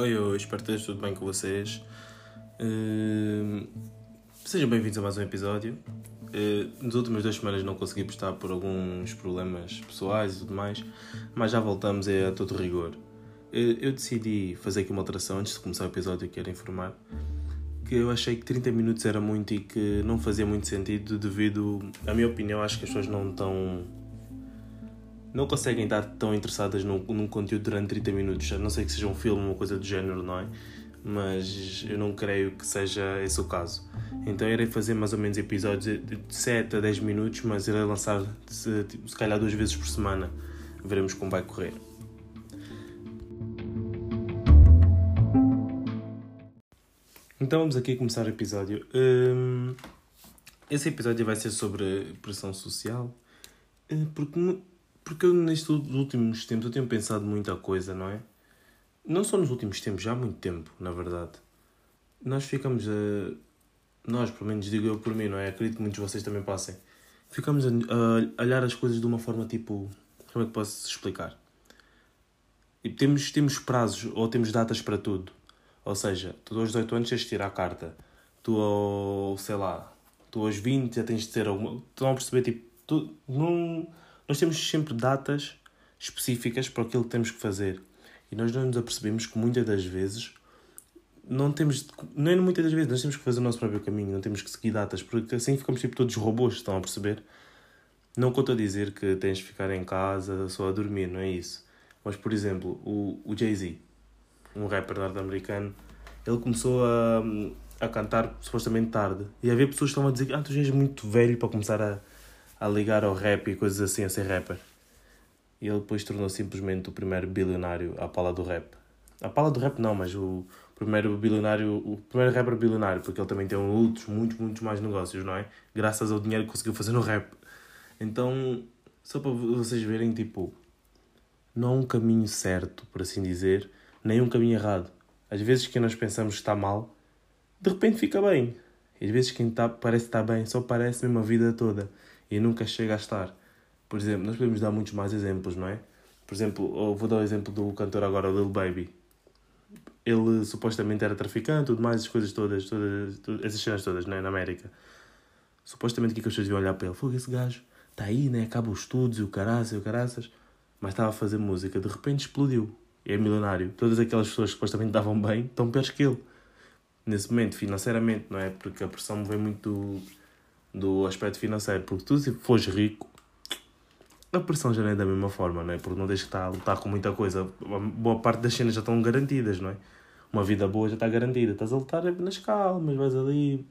Oi, eu espero que esteja tudo bem com vocês. Uh, sejam bem-vindos a mais um episódio. Uh, nas últimas duas semanas não consegui postar por alguns problemas pessoais e tudo mais, mas já voltamos a todo rigor. Uh, eu decidi fazer aqui uma alteração antes de começar o episódio, quero informar que eu achei que 30 minutos era muito e que não fazia muito sentido devido, na minha opinião, acho que as pessoas não estão não conseguem estar tão interessadas num, num conteúdo durante 30 minutos, a não ser que seja um filme ou coisa do género, não é? Mas eu não creio que seja esse o caso. Então irei fazer mais ou menos episódios de 7 a 10 minutos, mas irei lançar se, tipo, se calhar duas vezes por semana. Veremos como vai correr. Então vamos aqui começar o episódio. Hum, esse episódio vai ser sobre pressão social, eh, porque porque eu, nestes últimos tempos, eu tenho pensado muita coisa, não é? Não só nos últimos tempos, já há muito tempo, na verdade. Nós ficamos a. Nós, pelo menos digo eu por mim, não é? Acredito que muitos de vocês também passem. Ficamos a, olhar as coisas de uma forma tipo. Como é que posso explicar? E temos, temos prazos ou temos datas para tudo. Ou seja, tu aos 18 anos tens de tirar a carta. Tu ao, sei lá, tu aos 20 já tens de ter alguma. Estão a perceber, tipo, tu não nós temos sempre datas específicas para aquilo que temos que fazer. E nós não nos apercebemos que muitas das vezes não temos, nem muitas das vezes, nós temos que fazer o nosso próprio caminho, não temos que seguir datas, porque assim ficamos tipo todos robôs, estão a perceber? Não conto a dizer que tens de ficar em casa só a dormir, não é isso. Mas, por exemplo, o, o Jay-Z, um rapper norte-americano, ele começou a, a cantar supostamente tarde. E havia pessoas que estavam a dizer ah, tu és muito velho para começar a, a ligar ao rap e coisas assim, a ser rapper. E ele depois tornou simplesmente o primeiro bilionário à pala do rap. A pala do rap não, mas o primeiro bilionário, o primeiro rapper bilionário, porque ele também tem outros, muitos, muitos mais negócios, não é? Graças ao dinheiro que conseguiu fazer no rap. Então, só para vocês verem, tipo, não há um caminho certo, por assim dizer, nem um caminho errado. Às vezes quem nós pensamos que está mal, de repente fica bem. Às vezes quem tá, parece estar bem, só parece mesmo a vida toda e nunca chega a estar. Por exemplo, nós podemos dar muitos mais exemplos, não é? Por exemplo, vou dar o exemplo do cantor agora, Lil Baby. Ele supostamente era traficante, tudo mais, as coisas todas, todas, todas essas cenas todas, né? na América. Supostamente que as pessoas iam olhar para ele, fogo, esse gajo está aí, né? acaba os estudos e o caraças e o caraças, mas estava a fazer música, de repente explodiu. É milionário. Todas aquelas pessoas que supostamente davam bem estão piores que ele. Nesse momento, financeiramente, não é? Porque a pressão vem muito do aspecto financeiro. Porque tu, se fores rico, a pressão já não é da mesma forma, não é? Porque não deixas que estar a lutar com muita coisa. Boa parte das cenas já estão garantidas, não é? Uma vida boa já está garantida. Estás a lutar nas calmas, vais ali.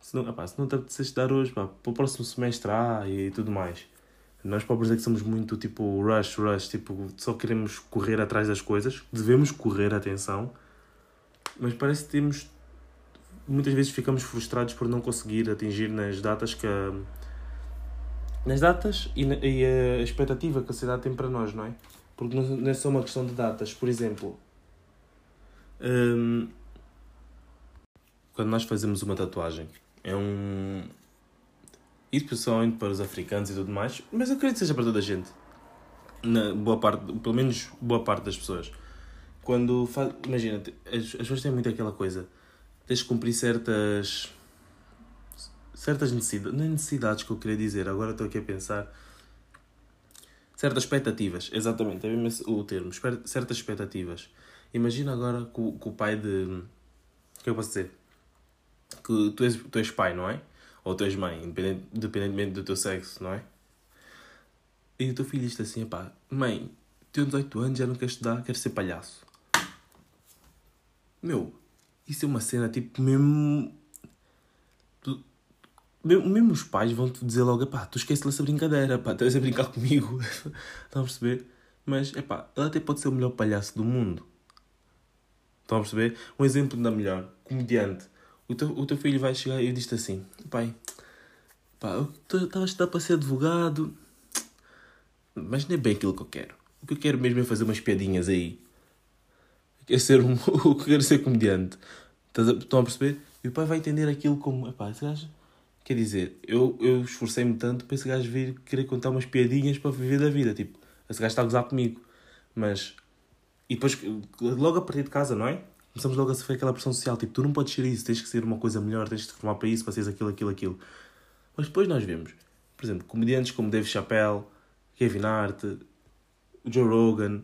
Se não, se não te apeteces dar hoje, pá, para o próximo semestre há e tudo mais. Nós pobres é que somos muito tipo rush, rush, tipo, só queremos correr atrás das coisas. Devemos correr, atenção. Mas parece que temos muitas vezes ficamos frustrados por não conseguir atingir nas datas que a, nas datas e, e, a expectativa que a sociedade tem para nós, não é? Porque não é só uma questão de datas. Por exemplo, hum, quando nós fazemos uma tatuagem, é um. Isso principalmente para os africanos e tudo mais, mas eu acredito que seja para toda a gente. Na boa parte, pelo menos boa parte das pessoas. Quando faz. Imagina, as, as pessoas têm muito aquela coisa tens de cumprir certas certas necessidades, necessidades que eu queria dizer, agora estou aqui a pensar certas expectativas, exatamente, é mesmo o termo, certas expectativas. Imagina agora que o, que o pai de. Que eu posso dizer? Que tu és, tu és pai, não é? Ou tu és mãe, independente, independentemente do teu sexo, não é? E o teu filho diz assim: pá, mãe, tenho 18 anos, já não quero estudar, quero ser palhaço. Meu, isso é uma cena tipo mesmo. Tu, mesmo os pais vão-te dizer logo: pá, tu esquece essa brincadeira, pá, estás a brincar comigo. Estão a perceber? Mas, é pá, ele até pode ser o melhor palhaço do mundo. Estão a perceber? Um exemplo da melhor: comediante. O teu, o teu filho vai chegar e diz-te assim: pai, pá, eu estava a estudar para ser advogado, mas não é bem aquilo que eu quero. O que eu quero mesmo é fazer umas piadinhas aí quer ser um, quer ser comediante. Estão a perceber? E o pai vai entender aquilo como, epá, esse gajo, quer dizer, eu, eu esforcei-me tanto para esse gajo vir querer contar umas piadinhas para viver da vida. Tipo, esse gajo está a gozar comigo. Mas E depois, logo a partir de casa, não é? Começamos logo a sofrer aquela pressão social. Tipo, tu não podes ser isso, tens que ser uma coisa melhor, tens de te formar para isso, para seres aquilo, aquilo, aquilo. Mas depois nós vemos, por exemplo, comediantes como Dave Chappelle, Kevin Hart, Joe Rogan,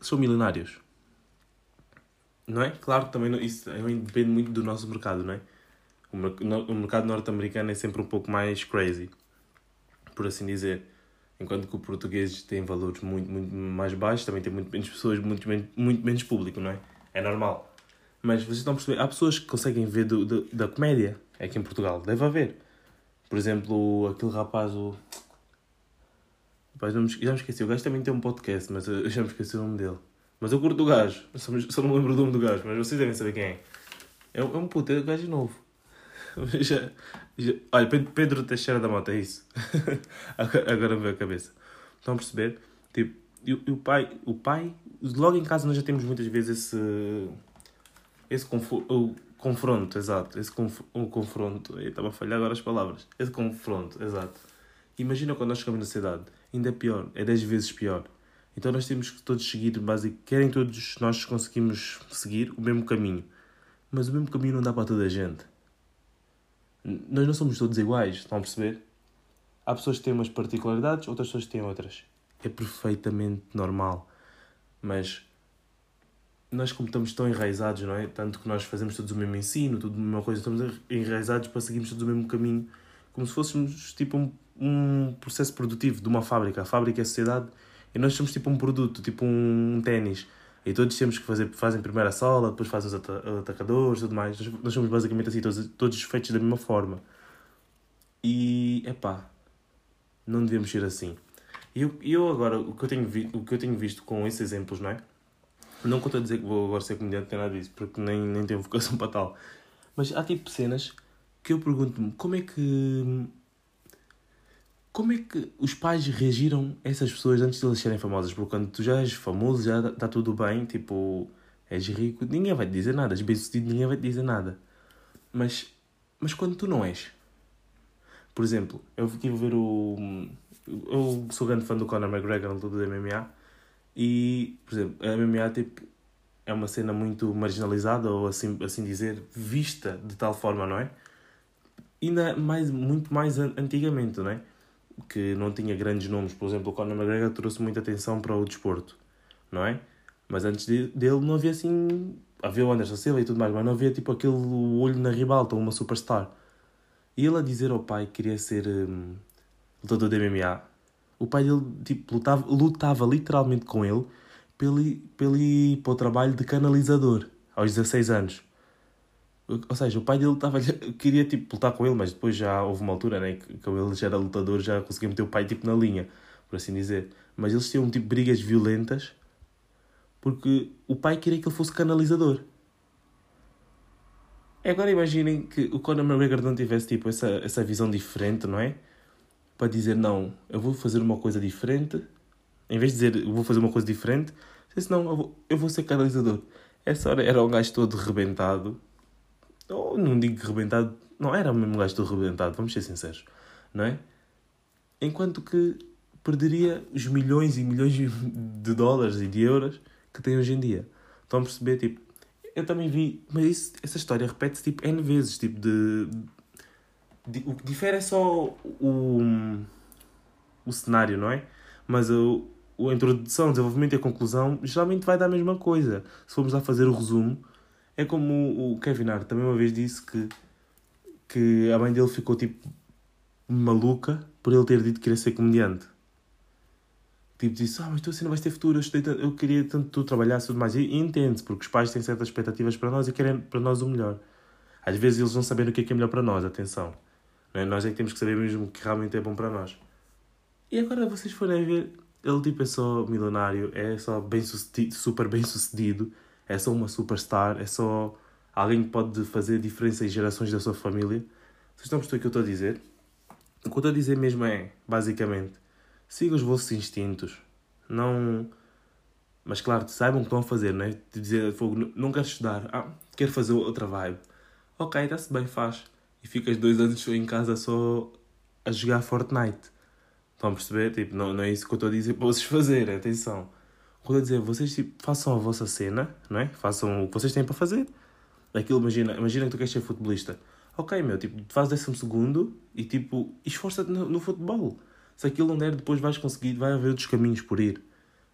são milionários. Não é? Claro que também não, isso depende muito do nosso mercado, não é? O, mercado norte-americano é sempre um pouco mais crazy, por assim dizer. Enquanto que o português tem valores muito, muito mais baixos, também tem muito menos pessoas, muito, muito menos público, não é? É normal. Mas vocês estão a perceber, há pessoas que conseguem ver do, do, da comédia aqui em Portugal, deve haver. Por exemplo, aquele rapaz, o. Rapaz, já me esqueci, o gajo também tem um podcast, mas eu já me esqueci o nome dele. Mas eu curto do gajo, só, só não me lembro do nome do gajo, mas vocês devem saber quem é. É um, é puto, é um gajo novo. Já, já, olha, Pedro Teixeira da Mota, é isso. agora, me veio a cabeça. Estão a perceber? Tipo, e, e, o pai, o pai, logo em casa nós já temos muitas vezes esse, esse o confronto, exato. Esse conf, o confronto, estava a falhar agora as palavras. Esse confronto, exato. Imagina quando nós chegamos na cidade, ainda é pior, é 10 vezes pior. Então nós temos que todos seguir, basic, querem todos nós conseguimos seguir o mesmo caminho. Mas o mesmo caminho não dá para toda a gente. Nós não somos todos iguais, estão a perceber? Há pessoas que têm umas particularidades, outras pessoas têm outras. É perfeitamente normal. Mas nós, como estamos tão enraizados, não é? Tanto que nós fazemos todos o mesmo ensino, tudo a mesma coisa, estamos enraizados para seguirmos todos o mesmo caminho, como se fôssemos tipo um, um processo produtivo de uma fábrica. A fábrica é a sociedade e nós somos tipo um produto, tipo um, ténis e todos temos que fazer, fazem primeiro a sola, depois fazem os atacadores e tudo mais. Nós somos basicamente assim, todos, todos feitos da mesma forma. E, epá, não devemos ser assim. E eu, eu agora, o que eu, tenho vi, o que eu tenho visto com esses exemplos, não é? Não conto a dizer que vou agora ser comediante, nada disso, porque nem, nem tenho vocação para tal. Mas há tipo cenas que eu pergunto-me como é que como é que os pais reagiram a essas pessoas antes de elas serem famosas? Porque quando tu já és famoso, já está tudo bem, tipo, és rico, ninguém vai te dizer nada, és bem sucedido, ninguém vai te dizer nada. Mas, mas quando tu não és, por exemplo, eu estive a ver o. Eu sou grande fã do Conor McGregor no todo do MMA e, por exemplo, a MMA tipo, é uma cena muito marginalizada, ou assim, assim dizer, vista de tal forma, não é? Ainda mais, muito mais antigamente, não é? Que não tinha grandes nomes. Por exemplo, o Conor McGregor trouxe muita atenção para o desporto, não é? Mas antes de, dele não havia assim. Havia o Anderson Silva e tudo mais, mas não havia tipo aquele olho na ribalta, uma superstar. E ele a dizer ao pai que queria ser hum, lutador de MMA, o pai dele tipo, lutava, lutava literalmente com ele pelo, pelo para o trabalho de canalizador aos 16 anos. Ou seja, o pai dele estava queria tipo, lutar com ele, mas depois já houve uma altura né, que, ele já era lutador, já conseguia meter o pai tipo, na linha, por assim dizer. Mas eles tinham tipo brigas violentas porque o pai queria que ele fosse canalizador. Agora imaginem que o Conor McGregor não tivesse tipo, essa, essa visão diferente, não é? Para dizer, não, eu vou fazer uma coisa diferente. Em vez de dizer, eu vou fazer uma coisa diferente, disse, não, eu vou, eu vou ser canalizador. Essa hora era um gajo todo rebentado, ou não digo rebentado, não era o mesmo gajo todo rebentado, vamos ser sinceros, não é? Enquanto que perderia os milhões e milhões de dólares e de euros que tem hoje em dia. Estão a perceber? Tipo, eu também vi, mas isso, essa história repete-se tipo N vezes, tipo de, O que difere é só o, o cenário, não é? Mas o, a introdução, desenvolvimento e a conclusão geralmente vai dar a mesma coisa. Se formos lá fazer o resumo, é como o Kevin Hart também uma vez disse que, que a mãe dele ficou tipo maluca por ele ter dito que queria ser comediante. Tipo, disse: Ah, mas tu assim não vais ter futuro, eu, eu queria tanto que tu trabalhasses e tudo mais. E, e entende porque os pais têm certas expectativas para nós e querem para nós o melhor. Às vezes eles não sabem o que é que é melhor para nós, atenção. É? Nós é que temos que saber mesmo o que realmente é bom para nós. E agora vocês forem ver, ele tipo é só milionário, é só bem sucedido, super bem sucedido é só uma superstar, é só alguém que pode fazer diferença em gerações da sua família. Vocês estão a perceber o que eu estou a dizer? O que eu estou a dizer mesmo é, basicamente, sigam os vossos instintos. Não. Mas claro, saibam o que estão a fazer, não é? De dizer, não quero estudar, ah, quero fazer outra vibe. Ok, está-se bem, faz. E ficas dois anos em casa só a jogar Fortnite. Estão a perceber? Tipo, não, não é isso que eu estou a dizer para vocês fazerem, atenção. Quando eu dizer, vocês tipo, façam a vossa cena, não é? Façam o que vocês têm para fazer. Aquilo, imagina, imagina que tu queres ser futebolista. Ok, meu, tipo, faz décimo segundo e tipo, esforça-te no, no, futebol. Se aquilo não der, depois vais conseguir, vai haver outros caminhos por ir.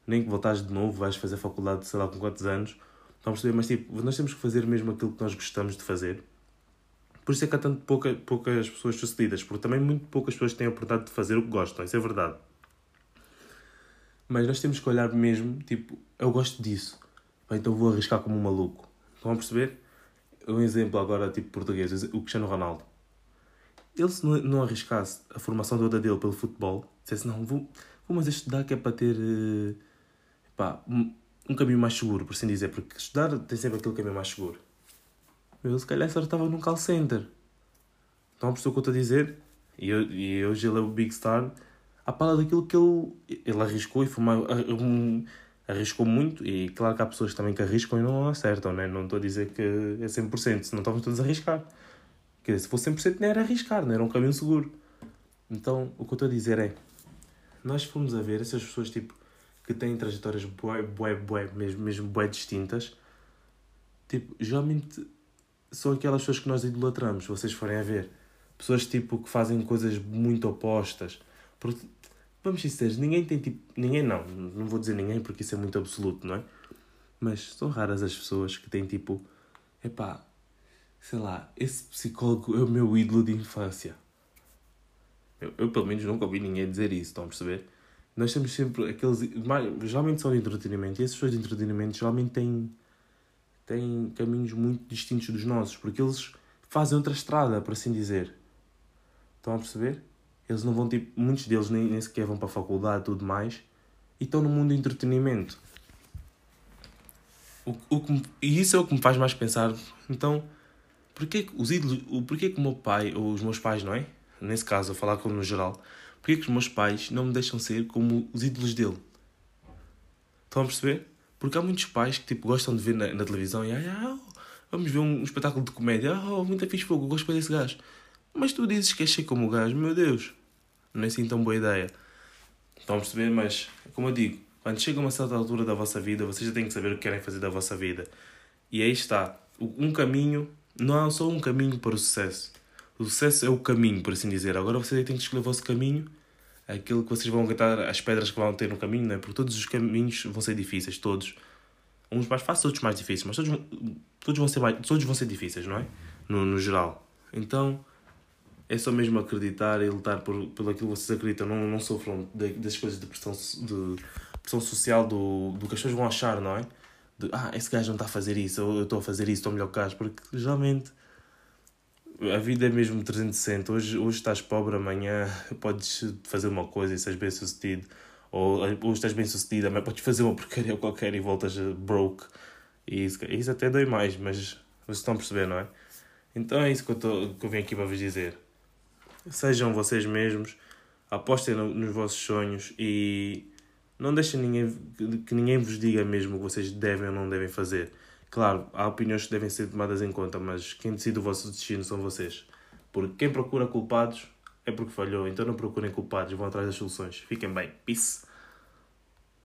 Nem que voltares de novo, vais fazer faculdade, sei lá com quantos anos. Estão a perceber? Mas tipo, nós temos que fazer mesmo aquilo que nós gostamos de fazer. Por isso é que há tanto pouca, poucas pessoas sucedidas, porque também muito poucas pessoas têm a oportunidade de fazer o que gostam, isso é verdade. Mas nós temos que olhar mesmo, tipo, eu gosto disso, então vou arriscar como um maluco. Estão a perceber? Um exemplo agora, tipo português, o Cristiano Ronaldo. Ele, se não, arriscasse a formação toda dele pelo futebol, dissesse, não, vou, vou mas estudar que é para ter uh, pá, um, um caminho mais seguro, por assim dizer, porque estudar tem sempre aquele caminho mais seguro. Eu, se calhar, só estava num call center. Estão a perceber o que eu estou a dizer? E, eu, e hoje ele é o Big Star à pala daquilo que ele, ele arriscou e foi uma, um, arriscou muito. E claro que há pessoas também que arriscam e não acertam, né? não estou a dizer que é 100%, senão estávamos todos a arriscar. Quer dizer, se fosse 100% não era arriscar, não era um caminho seguro. Então, o que eu estou a dizer é, nós fomos a ver essas pessoas tipo que têm trajetórias bué, bué, bué, mesmo, mesmo bué distintas, tipo, geralmente são aquelas pessoas que nós idolatramos, se vocês forem a ver. Pessoas tipo que fazem coisas muito opostas. Porque, vamos sinceros, ninguém tem tipo. Ninguém não, não vou dizer ninguém porque isso é muito absoluto, não é? Mas são raras as pessoas que têm tipo. Epá, sei lá, esse psicólogo é o meu ídolo de infância. Eu, eu pelo menos nunca ouvi ninguém dizer isso, estão a perceber? Nós temos sempre aqueles. Geralmente são de entretenimento e esses pessoas de entretenimento geralmente têm têm caminhos muito distintos dos nossos, porque eles fazem outra estrada, por assim dizer. Estão a perceber? Eles não vão, tipo, muitos deles nem, nem sequer vão para a faculdade e tudo mais, e estão no mundo do entretenimento. O, o que, e isso é o que me faz mais pensar, então, porquê que os ídolos, porquê que o meu pai, ou os meus pais, não é? Nesse caso, a falar como no geral, porquê que os meus pais não me deixam ser como os ídolos dele? Estão a perceber? Porque há muitos pais que tipo, gostam de ver na, na televisão e ah, vamos ver um, um, espetáculo de comédia. Ah, oh, muito fixe fogo, gosto desse gajo. Mas tu dizes que és ser como o gajo, meu Deus, não é assim tão boa ideia. Estão a perceber? Mas, como eu digo, quando chega uma certa altura da vossa vida, vocês já têm que saber o que querem fazer da vossa vida. E aí está. Um caminho, não há só um caminho para o sucesso. O sucesso é o caminho, por assim dizer. Agora vocês têm que escolher o vosso caminho aquilo que vocês vão aguentar, as pedras que vão ter no caminho, né? porque todos os caminhos vão ser difíceis, todos. Uns mais fáceis, outros mais difíceis, mas todos, todos, vão, ser mais, todos vão ser difíceis, não é? No, no geral. Então, é só mesmo acreditar e lutar por, pelo aquilo que vocês acreditam. Não, não sofram das coisas de pressão, de pressão social do, do que as pessoas vão achar, não é? De, ah, esse gajo não está a fazer isso, eu estou a fazer isso, estou melhor que o gajo, porque geralmente a vida é mesmo 360. Hoje, hoje estás pobre, amanhã podes fazer uma coisa e seres bem sucedido. Ou hoje estás bem sucedido, amanhã podes fazer uma porcaria qualquer e voltas broke. E isso, isso até dói mais, mas vocês estão a perceber, não é? Então é isso que eu, tô, que eu venho aqui para vos dizer. Sejam vocês mesmos, apostem no, nos vossos sonhos e não deixem ninguém, que ninguém vos diga mesmo o que vocês devem ou não devem fazer Claro, há opiniões que devem ser tomadas em conta, mas quem decide o vosso destino são vocês. Porque quem procura culpados é porque falhou, então não procurem culpados, vão atrás das soluções. Fiquem bem. Peace.